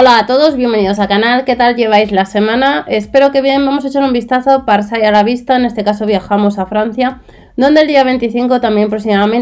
Hola a todos, bienvenidos al canal. ¿Qué tal lleváis la semana? Espero que bien. Vamos a echar un vistazo para a la vista. En este caso viajamos a Francia, donde el día 25 también próximamente